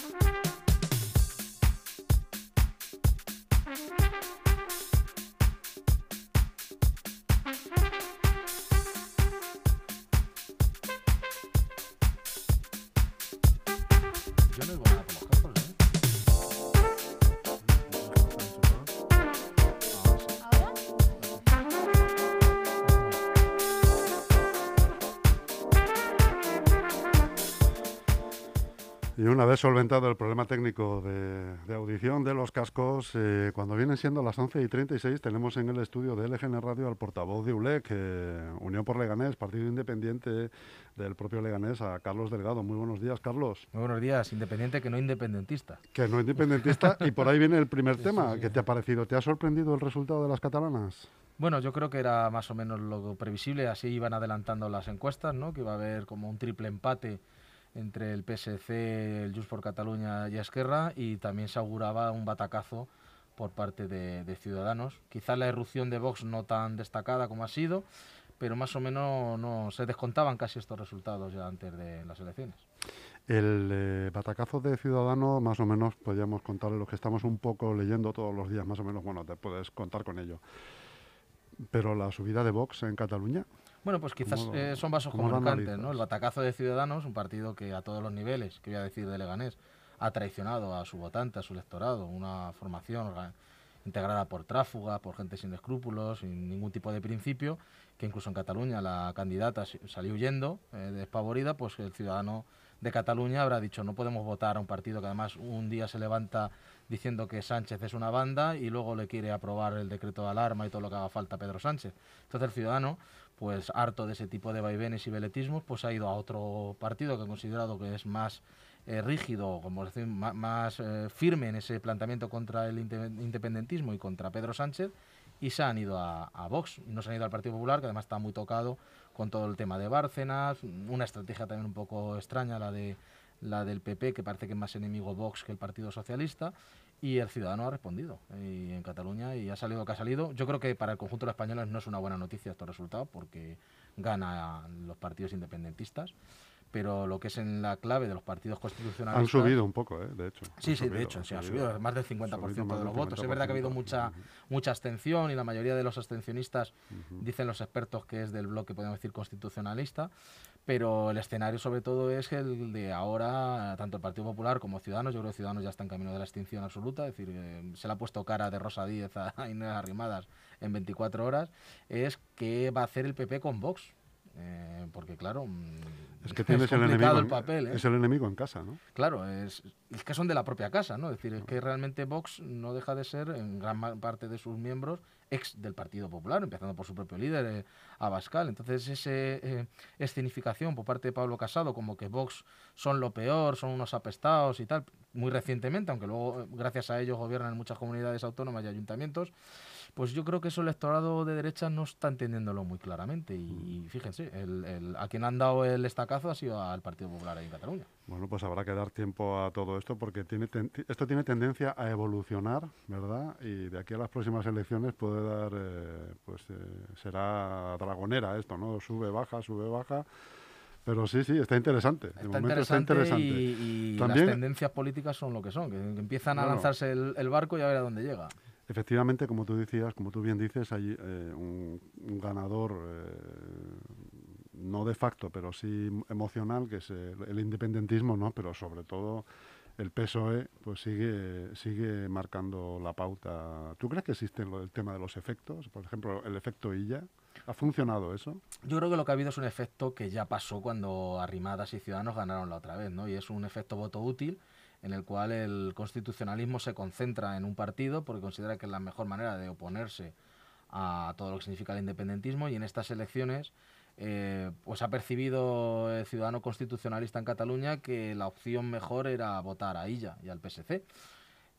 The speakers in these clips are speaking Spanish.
Thank you. Una vez solventado el problema técnico de, audición de los cascos, eh, cuando vienen siendo las 11 y 36, tenemos en el estudio de LGN Radio al portavoz de ULEC, eh, Unión por Leganés, partido independiente del propio Leganés, a Carlos Delgado. Muy buenos días, Carlos. Muy buenos días, independiente que no independentista. Que no independentista, y por ahí viene el primer tema. ¿Qué te ha parecido? ¿Te ha sorprendido el resultado de las catalanas? Bueno, yo creo que era más o menos lo previsible, así iban adelantando las encuestas, ¿no? que iba a haber como un triple empate entre el PSC, el Just por Cataluña y Esquerra y también se auguraba un batacazo por parte de, Ciudadanos. Quizá la erupción de Vox no tan destacada como ha sido, pero más o menos no se descontaban casi estos resultados ya antes de las elecciones. El eh, batacazo de Ciudadanos, más o menos, podríamos contarle lo que estamos un poco leyendo todos los días, más o menos, bueno, te puedes contar con ello. Pero la subida de Vox en Cataluña, bueno, pues quizás eh, son vasos comunicantes, ¿no? El batacazo de Ciudadanos, un partido que a todos los niveles, que voy a decir de Leganés, ha traicionado a su votante, a su electorado, una formación integrada por tráfuga, por gente sin escrúpulos, sin ningún tipo de principio, que incluso en Cataluña la candidata salió huyendo, eh, despavorida, pues el ciudadano de Cataluña habrá dicho no podemos votar a un partido que además un día se levanta diciendo que Sánchez es una banda y luego le quiere aprobar el decreto de alarma y todo lo que haga falta a Pedro Sánchez. Entonces el ciudadano pues harto de ese tipo de vaivenes y veletismos, pues ha ido a otro partido que ha considerado que es más eh, rígido, como decir, más, eh, firme en ese planteamiento contra el independentismo y contra Pedro Sánchez, y se han ido a, Vox, y no se han ido al Partido Popular, que además está muy tocado con todo el tema de Bárcenas, una estrategia también un poco extraña, la de la del PP, que parece que es más enemigo Vox que el Partido Socialista, y el ciudadano ha respondido y en Cataluña y ha salido que ha salido. Yo creo que para el conjunto de los españoles no es una buena noticia estos resultados porque ganan los partidos independentistas pero lo que es en la clave de los partidos constitucionales... Han subido un poco, ¿eh? de hecho. Sí, sí, de hecho, sí, ha subido más del 50% de los votos. Es verdad que ha habido mucha, mucha abstención y la mayoría de los abstencionistas dicen los expertos que es del bloque, podemos decir, constitucionalista, pero el escenario sobre todo es el de ahora, tanto el Partido Popular como Ciudadanos, yo creo que Ciudadanos ya está en camino de la extinción absoluta, es decir, se le ha puesto cara de Rosa Díez a Inés Arrimadas en 24 horas, es qué va a hacer el PP con Vox. Eh, porque claro, mm, es que tienes el enemigo, el papel, ¿eh? es el enemigo en casa, ¿no? Claro, es, es, que son de la propia casa, ¿no? Es decir, es que realmente Vox no deja de ser, en gran parte de sus miembros, ex del Partido Popular, empezando por su propio líder, eh, Abascal. Entonces, esa eh, escenificación por parte de Pablo Casado, como que Vox son lo peor, son unos apestados y tal, muy recientemente, aunque luego, gracias a ellos, gobiernan en muchas comunidades autónomas y ayuntamientos, pues yo creo que eso el electorado de derecha no está entendiéndolo muy claramente. Y, fíjense, el, a quien han dado el estacazo ha sido al Partido Popular ahí en Cataluña. Bueno, pues habrá que dar tiempo a todo esto porque tiene esto tiene tendencia a evolucionar, ¿verdad? Y de aquí a las próximas elecciones puede dar, eh, pues eh, será dragonera esto, ¿no? Sube, baja, sube, baja. Pero sí, sí, está interesante. Está, interesante, Y, las tendencias políticas son lo que son, que, empiezan a lanzarse el, el, barco y a ver a dónde llega. Efectivamente, como tú decías, como tú bien dices, hay eh, un, ganador eh, no de facto, pero sí emocional, que es el, independentismo, ¿no? Pero sobre todo el PSOE, pues sigue sigue marcando la pauta. ¿Tú crees que existe el tema de los efectos? Por ejemplo, el efecto Illa. ¿Ha funcionado eso? Yo creo que lo que ha habido es un efecto que ya pasó cuando Arrimadas y Ciudadanos ganaron la otra vez, ¿no? Y es un efecto voto útil en el cual el constitucionalismo se concentra en un partido porque considera que es la mejor manera de oponerse a todo lo que significa el independentismo y en estas elecciones eh, pues ha percibido el ciudadano constitucionalista en Cataluña que la opción mejor era votar a ella y al PSC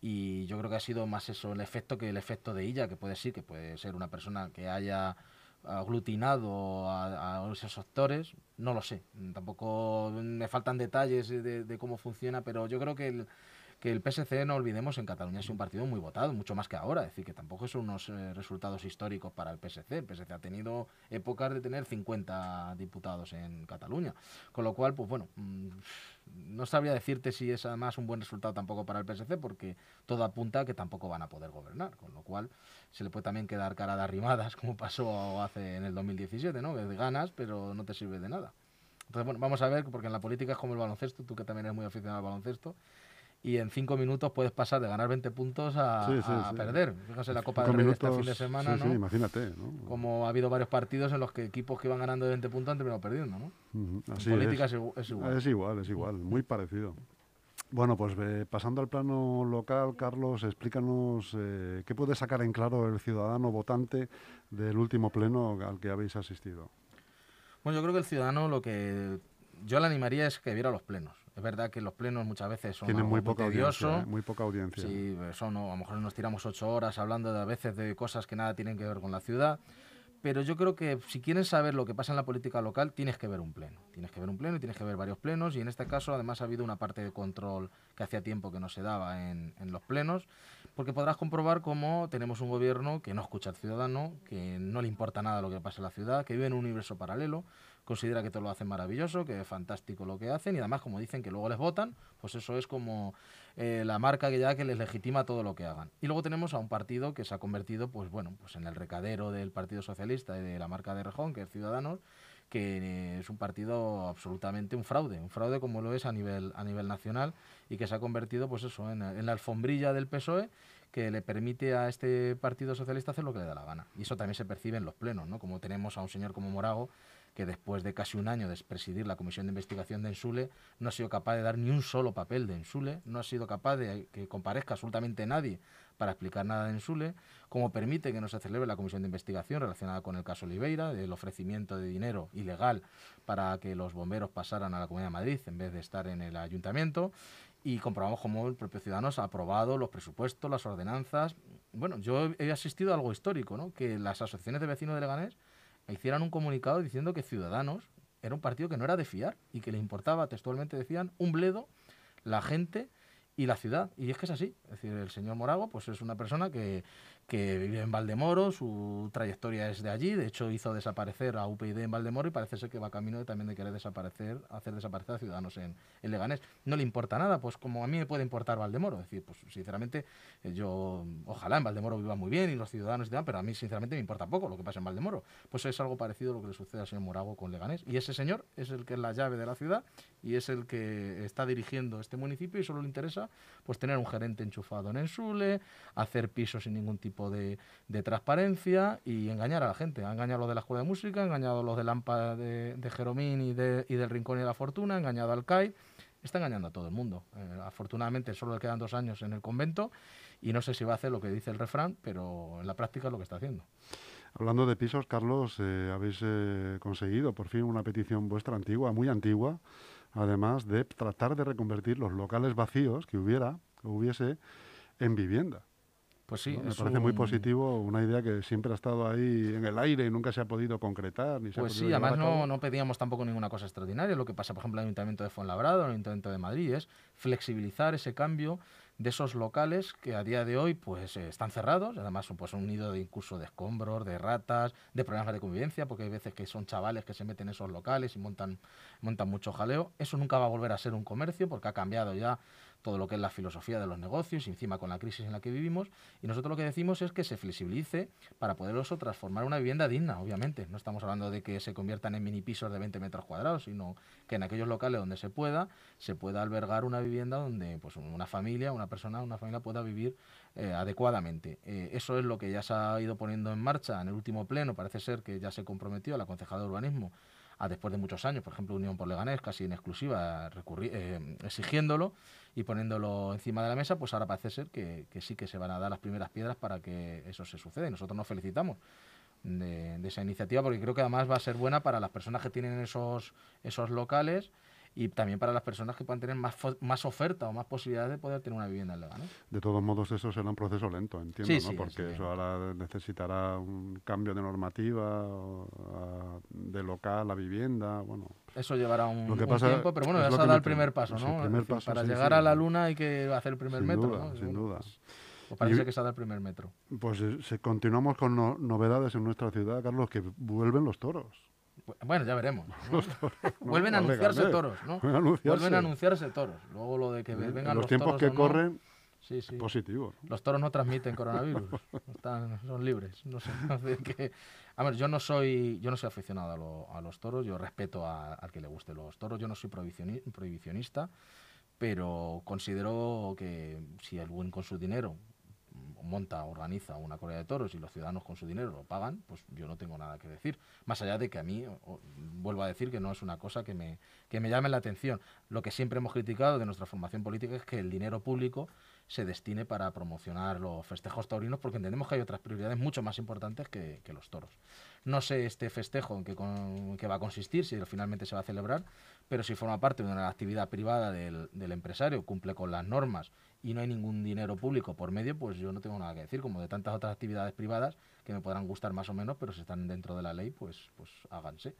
y yo creo que ha sido más eso el efecto que el efecto de ella que puede ser que puede ser una persona que haya aglutinado a, esos actores, no lo sé. Tampoco me faltan detalles de, cómo funciona, pero yo creo que que el PSC, no olvidemos, en Cataluña es un partido muy votado, mucho más que ahora, es decir, que tampoco son unos eh, resultados históricos para el PSC. El PSC ha tenido épocas de tener 50 diputados en Cataluña, con lo cual, pues bueno, mm, no sabría decirte si es además un buen resultado tampoco para el PSC, porque todo apunta a que tampoco van a poder gobernar, con lo cual se le puede también quedar cara de arrimadas, como pasó hace en el 2017, ¿no? Que ganas, pero no te sirve de nada. Entonces, bueno, vamos a ver, porque en la política es como el baloncesto, tú que también eres muy aficionado al baloncesto, y en cinco minutos puedes pasar de ganar 20 puntos a, perder. Fíjate la Copa del Rey este fin de semana, ¿no? imagínate, Como ha habido varios partidos en los que equipos que iban ganando de 20 puntos han terminado perdiendo, ¿no? en política es. igual. Es igual, es igual, muy parecido. Bueno, pues pasando al plano local, Carlos, explícanos eh, qué puede sacar en claro el ciudadano votante del último pleno al que habéis asistido. Bueno, yo creo que el ciudadano lo que yo le animaría es que viera los plenos. Es verdad que los plenos muchas veces son Tienen muy, poca audiencia, ¿eh? muy poca audiencia. Sí, son, a lo mejor nos tiramos ocho horas hablando de, a veces de cosas que nada tienen que ver con la ciudad. Pero yo creo que si quieres saber lo que pasa en la política local, tienes que ver un pleno. Tienes que ver un pleno y tienes que ver varios plenos. Y en este caso, además, ha habido una parte de control que hacía tiempo que no se daba en, en los plenos porque podrás comprobar cómo tenemos un gobierno que no escucha al ciudadano, que no le importa nada lo que pasa en la ciudad, que vive en un universo paralelo, considera que todo lo hacen maravilloso, que es fantástico lo que hacen y además como dicen que luego les votan, pues eso es como eh, la marca que ya que les legitima todo lo que hagan. Y luego tenemos a un partido que se ha convertido pues bueno, pues en el recadero del Partido Socialista y de la marca de Rejón, que es Ciudadanos, que es un partido absolutamente un fraude, un fraude como lo es a nivel, a nivel nacional y que se ha convertido pues eso en, en la alfombrilla del PSOE que le permite a este Partido Socialista hacer lo que le da la gana. Y eso también se percibe en los plenos, ¿no? Como tenemos a un señor como Morago que después de casi un año de presidir la Comisión de Investigación de Ensule, no ha sido capaz de dar ni un solo papel de Ensule, no ha sido capaz de que comparezca absolutamente nadie para explicar nada de Ensule, como permite que no se celebre la Comisión de Investigación relacionada con el caso Oliveira, del ofrecimiento de dinero ilegal para que los bomberos pasaran a la Comunidad de Madrid en vez de estar en el ayuntamiento, y comprobamos cómo el propio Ciudadanos ha aprobado los presupuestos, las ordenanzas. Bueno, yo he asistido a algo histórico, ¿no? que las asociaciones de vecinos de Leganés hicieran un comunicado diciendo que Ciudadanos era un partido que no era de fiar y que le importaba, textualmente decían, un bledo la gente y la ciudad. Y es que es así. Es decir, el señor Morago pues es una persona que, que vive en Valdemoro, su trayectoria es de allí, de hecho hizo desaparecer a UPyD en Valdemoro y parece ser que va camino de, también de querer desaparecer, hacer desaparecer a Ciudadanos en, Leganés. No le importa nada, pues como a mí me puede importar Valdemoro, es decir, pues sinceramente eh, yo ojalá en Valdemoro viva muy bien y los ciudadanos y demás, pero a mí sinceramente me importa poco lo que pasa en Valdemoro. Pues es algo parecido a lo que le sucede al señor Morago con Leganés y ese señor es el que es la llave de la ciudad y es el que está dirigiendo este municipio y solo le interesa pues tener un gerente enchufado en Ensule, hacer pisos sin ningún tipo de, transparencia y engañar a la gente. Ha engañado a los de la Escuela de Música, ha engañado a los de Lampa de, de Jeromín y, de, del Rincón y de la Fortuna, ha engañado al CAI. Está engañando a todo el mundo. Eh, afortunadamente solo le quedan dos años en el convento y no sé si va a hacer lo que dice el refrán, pero en la práctica es lo que está haciendo. Hablando de pisos, Carlos, eh, habéis eh, conseguido por fin una petición vuestra antigua, muy antigua, además de tratar de reconvertir los locales vacíos que hubiera, que hubiese, en vivienda. Pues sí, me parece muy positivo, una idea que siempre ha estado ahí en el aire y nunca se ha podido concretar. Ni pues sí, además no, no, pedíamos tampoco ninguna cosa extraordinaria. Lo que pasa, por ejemplo, en el Ayuntamiento de Fuenlabrado, en el Ayuntamiento de Madrid, es flexibilizar ese cambio de esos locales que a día de hoy pues eh, están cerrados, además son pues un nido de incluso de escombros, de ratas, de problemas de convivencia, porque hay veces que son chavales que se meten en esos locales y montan, montan mucho jaleo. Eso nunca va a volver a ser un comercio porque ha cambiado ya todo lo que es la filosofía de los negocios, encima con la crisis en la que vivimos, y nosotros lo que decimos es que se flexibilice para poder eso transformar una vivienda digna, obviamente. No estamos hablando de que se conviertan en mini pisos de 20 metros cuadrados, sino que en aquellos locales donde se pueda, se pueda albergar una vivienda donde pues una familia, una persona, una familia pueda vivir eh, adecuadamente. Eh, eso es lo que ya se ha ido poniendo en marcha en el último pleno, parece ser que ya se comprometió la concejala de urbanismo a después de muchos años, por ejemplo, Unión por Leganés, casi en exclusiva, eh, exigiéndolo y poniéndolo encima de la mesa, pues ahora parece ser que, sí que se van a dar las primeras piedras para que eso se suceda. Y nosotros nos felicitamos de, esa iniciativa porque creo que además va a ser buena para las personas que tienen esos, esos locales y también para las personas que puedan tener más, más oferta o más posibilidades de poder tener una vivienda en Leganés. De todos modos, eso será un proceso lento, entiendo, ¿no? Porque eso ahora necesitará un cambio de normativa, de local a vivienda, bueno. Eso llevará un, tiempo, pero bueno, ya se ha dado el primer paso, ¿no? para llegar a la luna hay que hacer el primer metro, ¿no? Sin duda. Pues, pues parece que se ha dado el primer metro. Pues eh, continuamos con novedades en nuestra ciudad, Carlos, que vuelven los toros. Bueno, ya veremos. Vuelven a anunciarse toros, ¿no? Vuelven a anunciarse toros. Luego lo de que vengan los, tiempos que corren, sí, sí. positivo. Los toros no transmiten coronavirus, Están, son libres. No sé, que, a ver, yo no soy, yo no soy aficionado a, los toros. Yo respeto al que le guste los toros. Yo no soy prohibicionista, pero considero que si alguien con su dinero monta, organiza una correa de toros y los ciudadanos con su dinero lo pagan, pues yo no tengo nada que decir. Más allá de que a mí, vuelvo a decir que no es una cosa que me, que me llame la atención. Lo que siempre hemos criticado de nuestra formación política es que el dinero público se destine para promocionar los festejos taurinos porque entendemos que hay otras prioridades mucho más importantes que, los toros. No sé este festejo en qué, va a consistir, si finalmente se va a celebrar, pero si forma parte de una actividad privada del empresario, cumple con las normas y no hay ningún dinero público por medio, pues yo no tengo nada que decir, como de tantas otras actividades privadas que me podrán gustar más o menos, pero si están dentro de la ley, pues, pues háganse.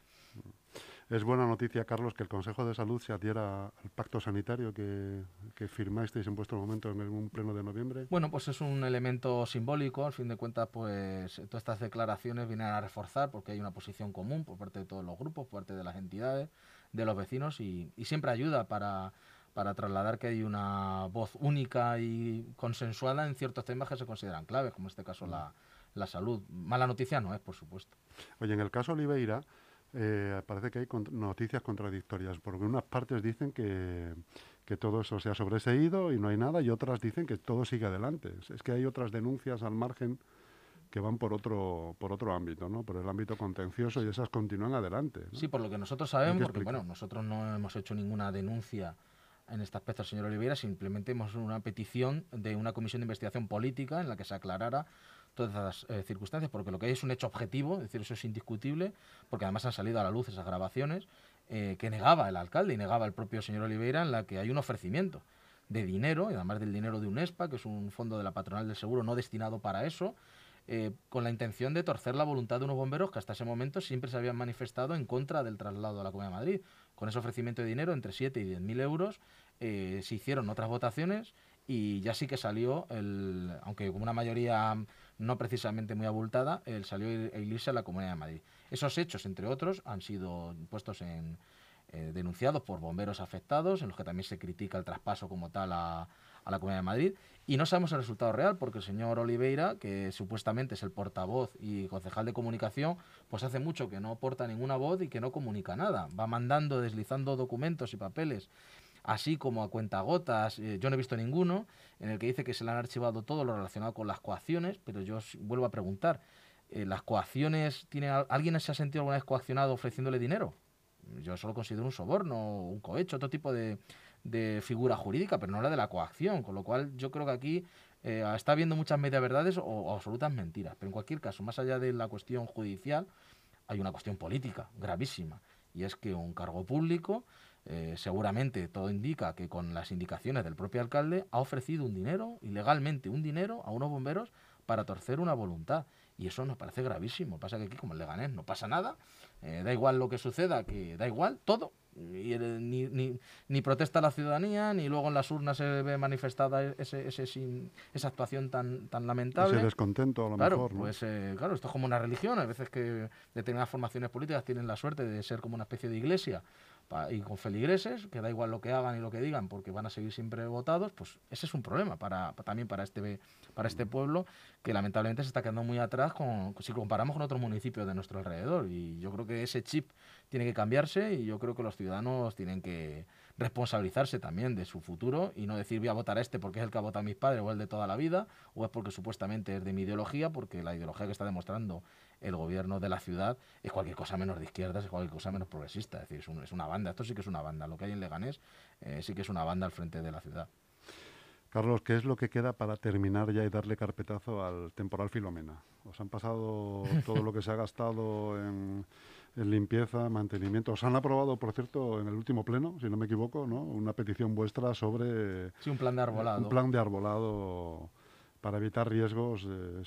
Es buena noticia, Carlos, que el Consejo de Salud se adhiera al pacto sanitario que, que firmasteis en vuestro momento en un pleno de noviembre. Bueno, pues es un elemento simbólico. Al fin de cuentas, pues todas estas declaraciones vienen a reforzar porque hay una posición común por parte de todos los grupos, por parte de las entidades, de los vecinos y, y siempre ayuda para para trasladar que hay una voz única y consensuada en ciertos temas que se consideran claves, como en este caso la, la salud. Mala noticia no es, por supuesto. Oye, en el caso Oliveira, eh, parece que hay noticias contradictorias, porque unas partes dicen que, que, todo eso se ha sobreseído y no hay nada, y otras dicen que todo sigue adelante. Es que hay otras denuncias al margen que van por otro por otro ámbito, ¿no? Por el ámbito contencioso y esas continúan adelante. Sí, por lo que nosotros sabemos, porque bueno, nosotros no hemos hecho ninguna denuncia en este aspecto, señor Oliveira, simplemente hemos una petición de una comisión de investigación política en la que se aclarara todas las eh, circunstancias, porque lo que hay es un hecho objetivo, es decir, eso es indiscutible, porque además han salido a la luz esas grabaciones eh, que negaba el alcalde y negaba el propio señor Oliveira, en la que hay un ofrecimiento de dinero, además del dinero de UNESPA, que es un fondo de la patronal del seguro no destinado para eso, eh, con la intención de torcer la voluntad de unos bomberos que hasta ese momento siempre se habían manifestado en contra del traslado a la Comunidad de Madrid. Con ese ofrecimiento de dinero, entre 7 y 10 mil euros, eh, se hicieron otras votaciones y ya sí que salió, el, aunque con una mayoría no precisamente muy abultada, el salió el irse a la Comunidad de Madrid. Esos hechos, entre otros, han sido puestos en, eh, denunciados por bomberos afectados, en los que también se critica el traspaso como tal a, a la Comunidad de Madrid. Y no sabemos el resultado real, porque el señor Oliveira, que supuestamente es el portavoz y concejal de comunicación, pues hace mucho que no aporta ninguna voz y que no comunica nada. Va mandando, deslizando documentos y papeles así como a cuentagotas, eh, yo no he visto ninguno, en el que dice que se le han archivado todo lo relacionado con las coacciones, pero yo vuelvo a preguntar, eh, ¿las coacciones, tiene alguien se ha sentido alguna vez coaccionado ofreciéndole dinero? Yo solo considero un soborno, un cohecho, otro tipo de, figura jurídica, pero no la de la coacción, con lo cual yo creo que aquí eh, está habiendo muchas media verdades o, o absolutas mentiras, pero en cualquier caso, más allá de la cuestión judicial, hay una cuestión política gravísima, y es que un cargo público eh, seguramente todo indica que con las indicaciones del propio alcalde ha ofrecido un dinero, ilegalmente un dinero, a unos bomberos para torcer una voluntad. Y eso nos parece gravísimo. Pasa que aquí, como el Leganés, no pasa nada, eh, da igual lo que suceda, que da igual todo. Y, ni, ni, ni, protesta la ciudadanía, ni luego en las urnas se ve manifestada ese, ese, esa actuación tan, tan lamentable. Ese descontento, a lo mejor. Pues, eh, claro, esto es como una religión. A veces que determinadas formaciones políticas tienen la suerte de ser como una especie de iglesia y con feligreses, que da igual lo que hagan y lo que digan, porque van a seguir siempre votados, pues ese es un problema para, también para este, para este pueblo, que lamentablemente se está quedando muy atrás con, si comparamos con otros municipios de nuestro alrededor. Y yo creo que ese chip tiene que cambiarse y yo creo que los ciudadanos tienen que responsabilizarse también de su futuro y no decir voy a votar a este porque es el que ha votado a mis padres o el de toda la vida, o es porque supuestamente es de mi ideología, porque la ideología que está demostrando el gobierno de la ciudad es cualquier cosa menos de izquierdas, es cualquier cosa menos progresista. Es decir, es, una banda, esto sí que es una banda. Lo que hay en Leganés eh, sí que es una banda al frente de la ciudad. Carlos, ¿qué es lo que queda para terminar ya y darle carpetazo al temporal Filomena? ¿Os han pasado todo lo que se ha gastado en en limpieza, mantenimiento. Os han aprobado, por cierto, en el último pleno, si no me equivoco, ¿no? Una petición vuestra sobre... Sí, un plan de arbolado. Un plan de arbolado para evitar riesgos,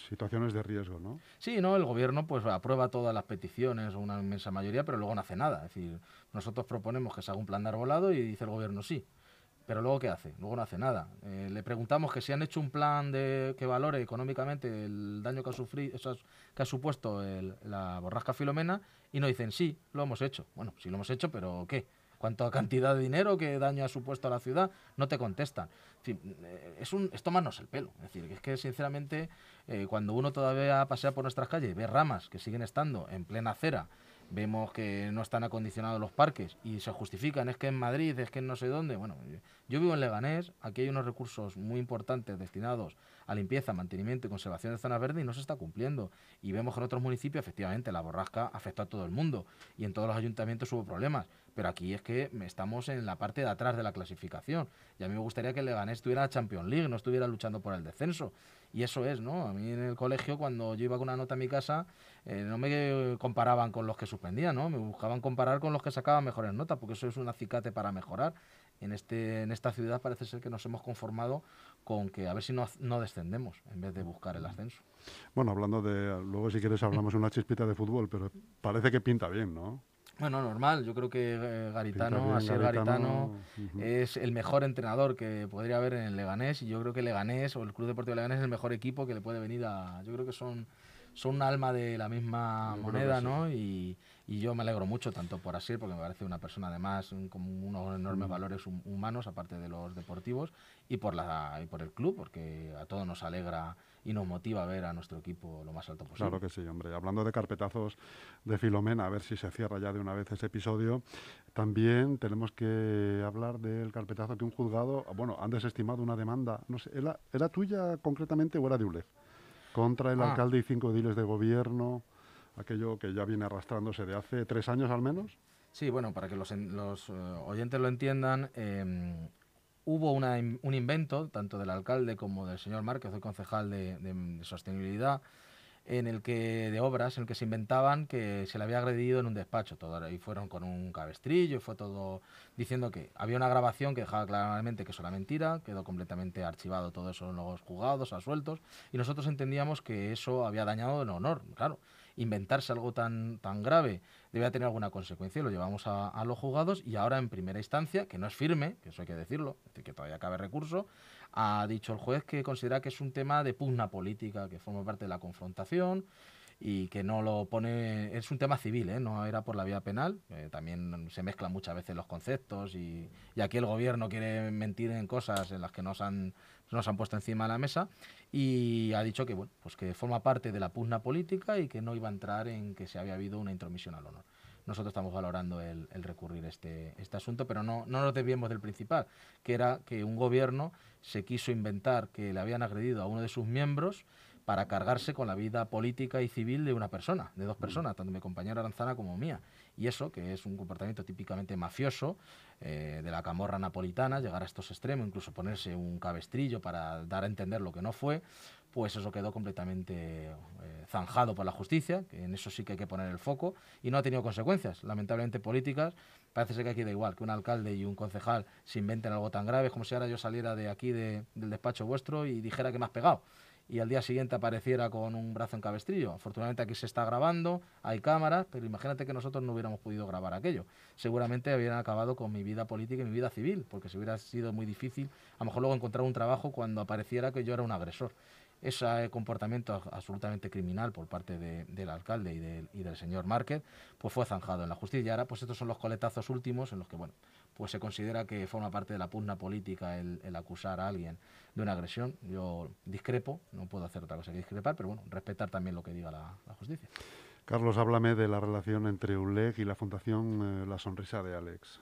situaciones de riesgo, ¿no? Sí, no, el gobierno pues aprueba todas las peticiones, una inmensa mayoría, pero luego no hace nada. Es decir, nosotros proponemos que se haga un plan de arbolado y dice el gobierno sí. Pero luego, ¿qué hace? Luego no hace nada. Eh, le preguntamos que si han hecho un plan de que valore económicamente el daño que ha, sufrido, que ha supuesto la borrasca Filomena y nos dicen, sí, lo hemos hecho. Bueno, sí lo hemos hecho, pero ¿qué? ¿Cuánta cantidad de dinero, qué daño ha supuesto a la ciudad? No te contestan. Eh, es, un, es tomarnos el pelo. Es decir, es que sinceramente, eh, cuando uno todavía pasea por nuestras calles y ve ramas que siguen estando en plena acera, vemos que no están acondicionados los parques y se justifican, es que en Madrid, es que en no sé dónde. Bueno, yo vivo en Leganés, aquí hay unos recursos muy importantes destinados a limpieza, mantenimiento y conservación de zonas verdes y no se está cumpliendo. Y vemos que en otros municipios, efectivamente, la borrasca afectó a todo el mundo y en todos los ayuntamientos hubo problemas. Pero aquí es que estamos en la parte de atrás de la clasificación. Y a mí me gustaría que el Leganés la Champions League, no estuviera luchando por el descenso. Y eso es, ¿no? A mí en el colegio, cuando yo iba con una nota a mi casa, eh, no me comparaban con los que suspendían, ¿no? Me buscaban comparar con los que sacaban mejores notas, porque eso es un acicate para mejorar. En, este, en esta ciudad parece ser que nos hemos conformado con que a ver si no, no descendemos en vez de buscar el ascenso. Bueno, hablando de, luego si quieres hablamos una chispita de fútbol, pero parece que pinta bien, ¿no? Bueno, normal. Yo creo que eh, Garitano, así Garitano, es el mejor entrenador que podría haber en el Leganés y yo creo que Leganés o el Club Deportivo Leganés es el mejor equipo que le puede venir a... Yo creo que son, son un alma de la misma moneda, ¿no? Y, y yo me alegro mucho tanto por Asir, porque me parece una persona además con unos enormes valores humanos, aparte de los deportivos, y por, la, y por el club, porque a todos nos alegra y nos motiva a ver a nuestro equipo lo más alto posible. Claro que sí, hombre. Hablando de carpetazos de Filomena, a ver si se cierra ya de una vez ese episodio, también tenemos que hablar del carpetazo que un juzgado, bueno, han desestimado una demanda, no sé, ¿era, era tuya concretamente o era de ULEF? Contra el ah. alcalde y cinco ediles de gobierno aquello que ya viene arrastrándose de hace tres años al menos. Sí, bueno, para que los, los eh, oyentes lo entiendan, em, hubo una, un invento, tanto del alcalde como del señor Márquez, el concejal de, de, sostenibilidad, en el que de obras en el que se inventaban que se le había agredido en un despacho todo y fueron con un cabestrillo y fue todo diciendo que había una grabación que dejaba claramente que eso era mentira quedó completamente archivado todo eso en los juzgados asueltos y nosotros entendíamos que eso había dañado el honor claro inventarse algo tan, tan grave debe tener alguna consecuencia. Lo llevamos a, los juzgados y ahora en primera instancia, que no es firme, que eso hay que decirlo, es decir, que todavía cabe recurso, ha dicho el juez que considera que es un tema de pugna política, que forma parte de la confrontación y que no lo pone, es un tema civil, ¿eh? no era por la vía penal, también se mezclan muchas veces los conceptos y, y, aquí el gobierno quiere mentir en cosas en las que nos han, nos han puesto encima de la mesa y ha dicho que, bueno, pues que forma parte de la pugna política y que no iba a entrar en que se había habido una intromisión al honor. Nosotros estamos valorando el, recurrir este, este asunto, pero no, no nos desviemos del principal, que era que un gobierno se quiso inventar que le habían agredido a uno de sus miembros para cargarse con la vida política y civil de una persona, de dos personas, tanto mi compañera Aranzana como mía. Y eso, que es un comportamiento típicamente mafioso eh, de la camorra napolitana, llegar a estos extremos, incluso ponerse un cabestrillo para dar a entender lo que no fue, pues eso quedó completamente eh, zanjado por la justicia, que en eso sí que hay que poner el foco, y no ha tenido consecuencias, lamentablemente políticas. Parece ser que aquí da igual que un alcalde y un concejal se inventen algo tan grave, como si ahora yo saliera de aquí del despacho vuestro y dijera que me has pegado y al día siguiente apareciera con un brazo en cabestrillo. Afortunadamente aquí se está grabando, hay cámaras, pero imagínate que nosotros no hubiéramos podido grabar aquello. Seguramente hubieran acabado con mi vida política y mi vida civil, porque se hubiera sido muy difícil a lo mejor luego encontrar un trabajo cuando apareciera que yo era un agresor. Ese comportamiento absolutamente criminal por parte del alcalde y, del señor Márquez, pues fue zanjado en la justicia. Y ahora, pues estos son los coletazos últimos en los que, bueno, pues se considera que forma parte de la pugna política el, acusar a alguien de una agresión. Yo discrepo, no puedo hacer otra cosa que discrepar, pero bueno, respetar también lo que diga la, justicia. Carlos, háblame de la relación entre ULEC y la Fundación eh, La Sonrisa de Alex,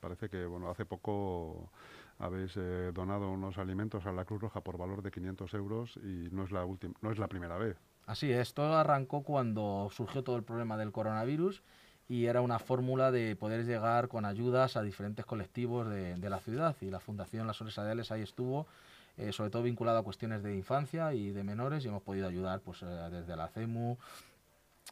parece que bueno hace poco habéis eh, donado unos alimentos a la Cruz Roja por valor de 500 euros y no es la última, no es la primera vez. Así es, todo arrancó cuando surgió todo el problema del coronavirus y era una fórmula de poder llegar con ayudas a diferentes colectivos de, la ciudad y la Fundación Las Horas Ideales ahí estuvo, eh, sobre todo vinculado a cuestiones de infancia y de menores y hemos podido ayudar pues, eh, desde la CEMU,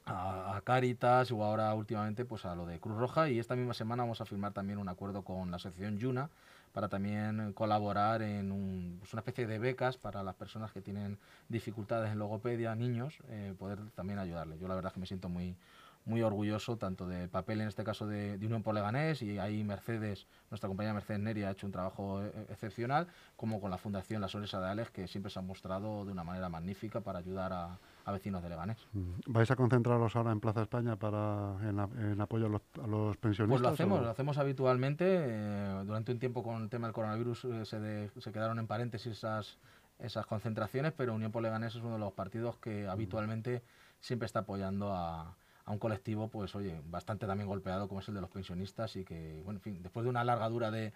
a, Caritas o ahora últimamente pues a lo de Cruz Roja y esta misma semana vamos a firmar también un acuerdo con la asociación Yuna para también colaborar en pues una especie de becas para las personas que tienen dificultades en logopedia, niños, eh, poder también ayudarles. Yo la verdad que me siento muy, muy orgulloso tanto del papel en este caso de, Unión por Leganés y ahí Mercedes, nuestra compañía Mercedes Neri ha hecho un trabajo eh, excepcional, como con la Fundación La Sonrisa de Alex, que siempre se ha mostrado de una manera magnífica para ayudar a, vecinos de Leganés. Mm. ¿Vais a concentraros ahora en Plaza España para en, apoyo a los, pensionistas? Pues lo hacemos, lo hacemos habitualmente. Eh, durante un tiempo con el tema del coronavirus eh, se, se quedaron en paréntesis esas esas concentraciones, pero Unión por Leganés es uno de los partidos que habitualmente siempre está apoyando a, a un colectivo, pues oye, bastante también golpeado como es el de los pensionistas y que, bueno, en fin, después de una larga dura de,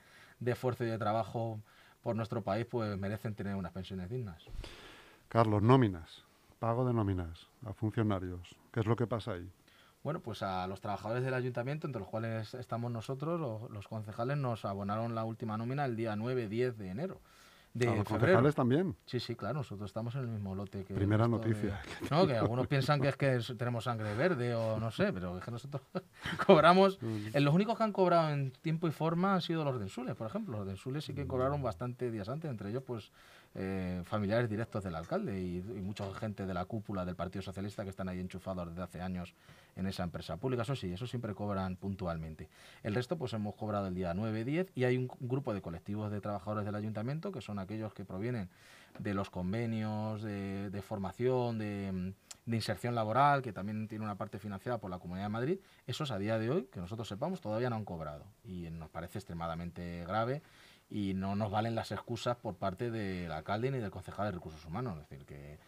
esfuerzo y de trabajo por nuestro país, pues merecen tener unas pensiones dignas. Carlos, nóminas, pago de nóminas a funcionarios, ¿qué es lo que pasa ahí? Bueno, pues a los trabajadores del ayuntamiento, entre los cuales estamos nosotros, los, los concejales, nos abonaron la última nómina el día 9-10 de enero de ¿A los concejales también? Sí, sí, claro, nosotros estamos en el mismo lote que... Primera noticia. no, que algunos piensan que es que tenemos sangre verde o no sé, pero es que nosotros cobramos... En los únicos que han cobrado en tiempo y forma han sido los densules, por ejemplo. Los densules sí que cobraron bastante días antes, entre ellos pues eh, familiares directos del alcalde y, mucha gente de la cúpula del Partido Socialista que están ahí enchufados desde hace años en esa empresa pública. Eso sí, eso siempre cobran puntualmente. El resto pues hemos cobrado el día 9-10 y hay un, grupo de colectivos de trabajadores del ayuntamiento que son aquellos que provienen de los convenios de, formación, de, de, inserción laboral, que también tiene una parte financiada por la Comunidad de Madrid. Esos a día de hoy, que nosotros sepamos, todavía no han cobrado y nos parece extremadamente grave y no nos valen las excusas por parte del alcalde ni del concejal de recursos humanos. Es decir, que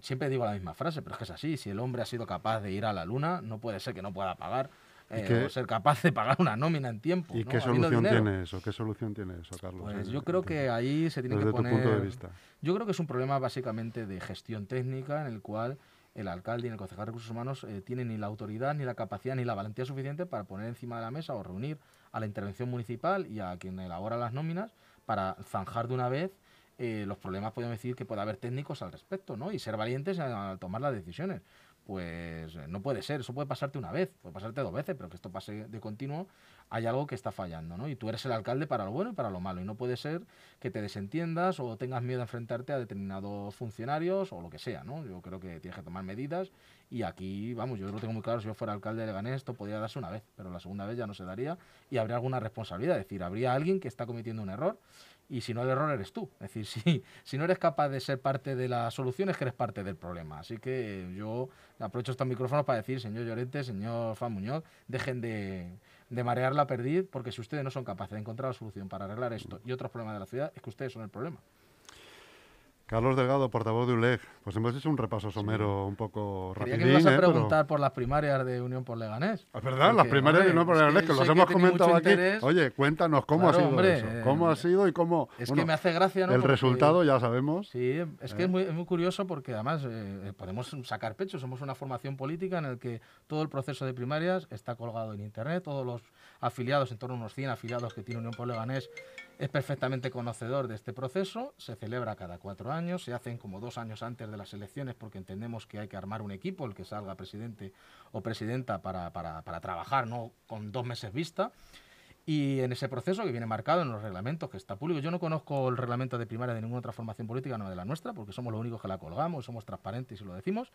siempre digo la misma frase, pero es que es así. Si el hombre ha sido capaz de ir a la luna, no puede ser que no pueda pagar. Eh, o ser capaz de pagar una nómina en tiempo. ¿Y qué solución tiene eso? ¿Qué solución tiene eso, Carlos? Pues yo creo que ahí se tiene que poner. Tu punto de vista. Yo creo que es un problema básicamente de gestión técnica en el cual el alcalde y el concejal de recursos humanos eh, tienen ni la autoridad, ni la capacidad, ni la valentía suficiente para poner encima de la mesa o reunir a la intervención municipal y a quien elabora las nóminas para zanjar de una vez eh, los problemas, podemos decir que puede haber técnicos al respecto, ¿no? Y ser valientes al tomar las decisiones. Pues eh, no puede ser, eso puede pasarte una vez, puede pasarte dos veces, pero que esto pase de continuo, hay algo que está fallando, ¿no? Y tú eres el alcalde para lo bueno y para lo malo, y no puede ser que te desentiendas o tengas miedo a enfrentarte a determinados funcionarios o lo que sea, ¿no? Yo creo que tienes que tomar medidas y aquí, vamos, yo lo tengo muy claro, si yo fuera alcalde de Leganés, esto podría darse una vez, pero la segunda vez ya no se daría y habría alguna responsabilidad, es decir, habría alguien que está cometiendo un error y si no el error eres tú. Es decir, si, si no eres capaz de ser parte de la solución es que eres parte del problema. Así que yo aprovecho estos micrófonos para decir, señor Llorente, señor Fan Muñoz, dejen de, de marear la perdiz, porque si ustedes no son capaces de encontrar la solución para arreglar esto y otros problemas de la ciudad, es que ustedes son el problema. Carlos Delgado, portavoz de ULEG. Pues hemos hecho un repaso somero un poco rápido. Que ibas a preguntar por las primarias de Unión por Leganés. Es verdad, las primarias de Unión por Leganés, que, los hemos comentado aquí. Oye, cuéntanos cómo ha sido eso. ¿Cómo ha eh, sido y cómo...? Es que me hace gracia, ¿no? El resultado ya sabemos. Sí, es que es, muy, muy, curioso porque además eh, podemos sacar pecho. Somos una formación política en la que todo el proceso de primarias está colgado en Internet. Todos los afiliados, en torno a unos 100 afiliados que tiene Unión por Leganés, es perfectamente conocedor de este proceso, se celebra cada cuatro años, se hacen como dos años antes de las elecciones porque entendemos que hay que armar un equipo, el que salga presidente o presidenta para, para, para trabajar, no con dos meses vista. Y en ese proceso que viene marcado en los reglamentos, que está público, yo no conozco el reglamento de primaria de ninguna otra formación política, no de la nuestra, porque somos los únicos que la colgamos, somos transparentes y lo decimos,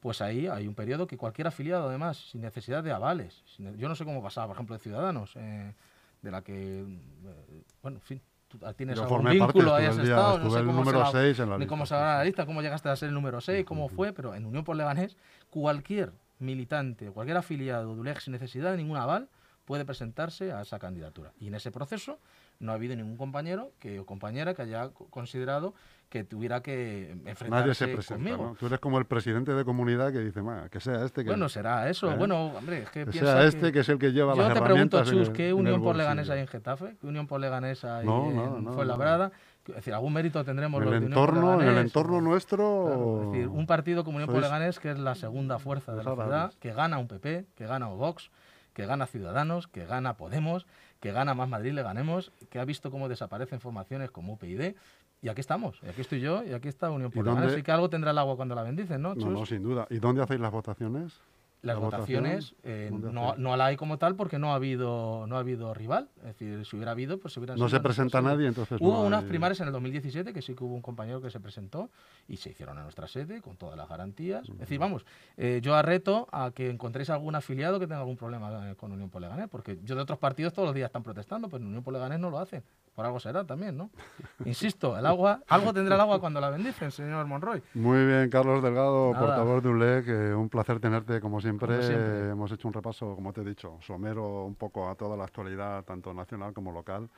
pues ahí hay un periodo que cualquier afiliado, además, sin necesidad de avales, yo no sé cómo pasaba, por ejemplo, de Ciudadanos, eh, de la que, eh, bueno, en fin, tú tienes algún vínculo, hayas estado, no sé cómo, número se la, ni cómo se va la lista, cómo llegaste a ser el número 6, cómo fue, pero en Unión por Leganés, cualquier militante, cualquier afiliado de ULEG sin necesidad de ningún aval puede presentarse a esa candidatura. Y en ese proceso no ha habido ningún compañero que, o compañera que haya considerado que tuviera que enfrentarse Nadie se presenta, conmigo. Tú eres como el presidente de comunidad que dice, que sea este. Que bueno, será eso. ¿Eh? Bueno, hombre, es que, que sea este que, es el que lleva Yo las te pregunto, Chus, ¿qué unión por Leganés hay en Getafe? ¿Qué unión por Leganés hay en Fuenlabrada? Es decir, algún mérito tendremos en el entorno, En el entorno nuestro... es decir, un partido como Unión por Leganés, que es la segunda fuerza de la ciudad, que gana un PP, que gana un Vox, que gana Ciudadanos, que gana Podemos, que gana Más Madrid, le ganemos, que ha visto cómo desaparecen formaciones como UPyD y aquí estamos, y aquí estoy yo, y aquí está Unión por Así que algo tendrá el agua cuando la bendicen, ¿no? No, no, sin duda. ¿Y dónde hacéis las votaciones? Las votaciones eh, no, no la hay como tal porque no ha habido no ha habido rival. Es decir, si hubiera habido, pues se hubieran... No se presenta nadie, entonces... Hubo unas primarias en el 2017 que sí que hubo un compañero que se presentó y se hicieron en nuestra sede con todas las garantías. Es decir, vamos, eh, yo arreto a que encontréis algún afiliado que tenga algún problema eh, con Unión Poleganés, porque yo de otros partidos todos los días están protestando, pero Unión Poleganés no lo hace. Por algo será también, ¿no? Insisto, el agua, algo tendrá el agua cuando la bendicen, señor Monroy. Muy bien, Carlos Delgado, portavoz de ULEC, un placer tenerte como siempre. Hemos hecho un repaso, como te he dicho, somero un poco a toda la actualidad, tanto nacional como local.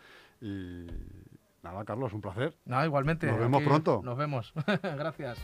Y nada, Carlos, un placer. Nada, igualmente. Nos vemos pronto. Nos vemos. Gracias.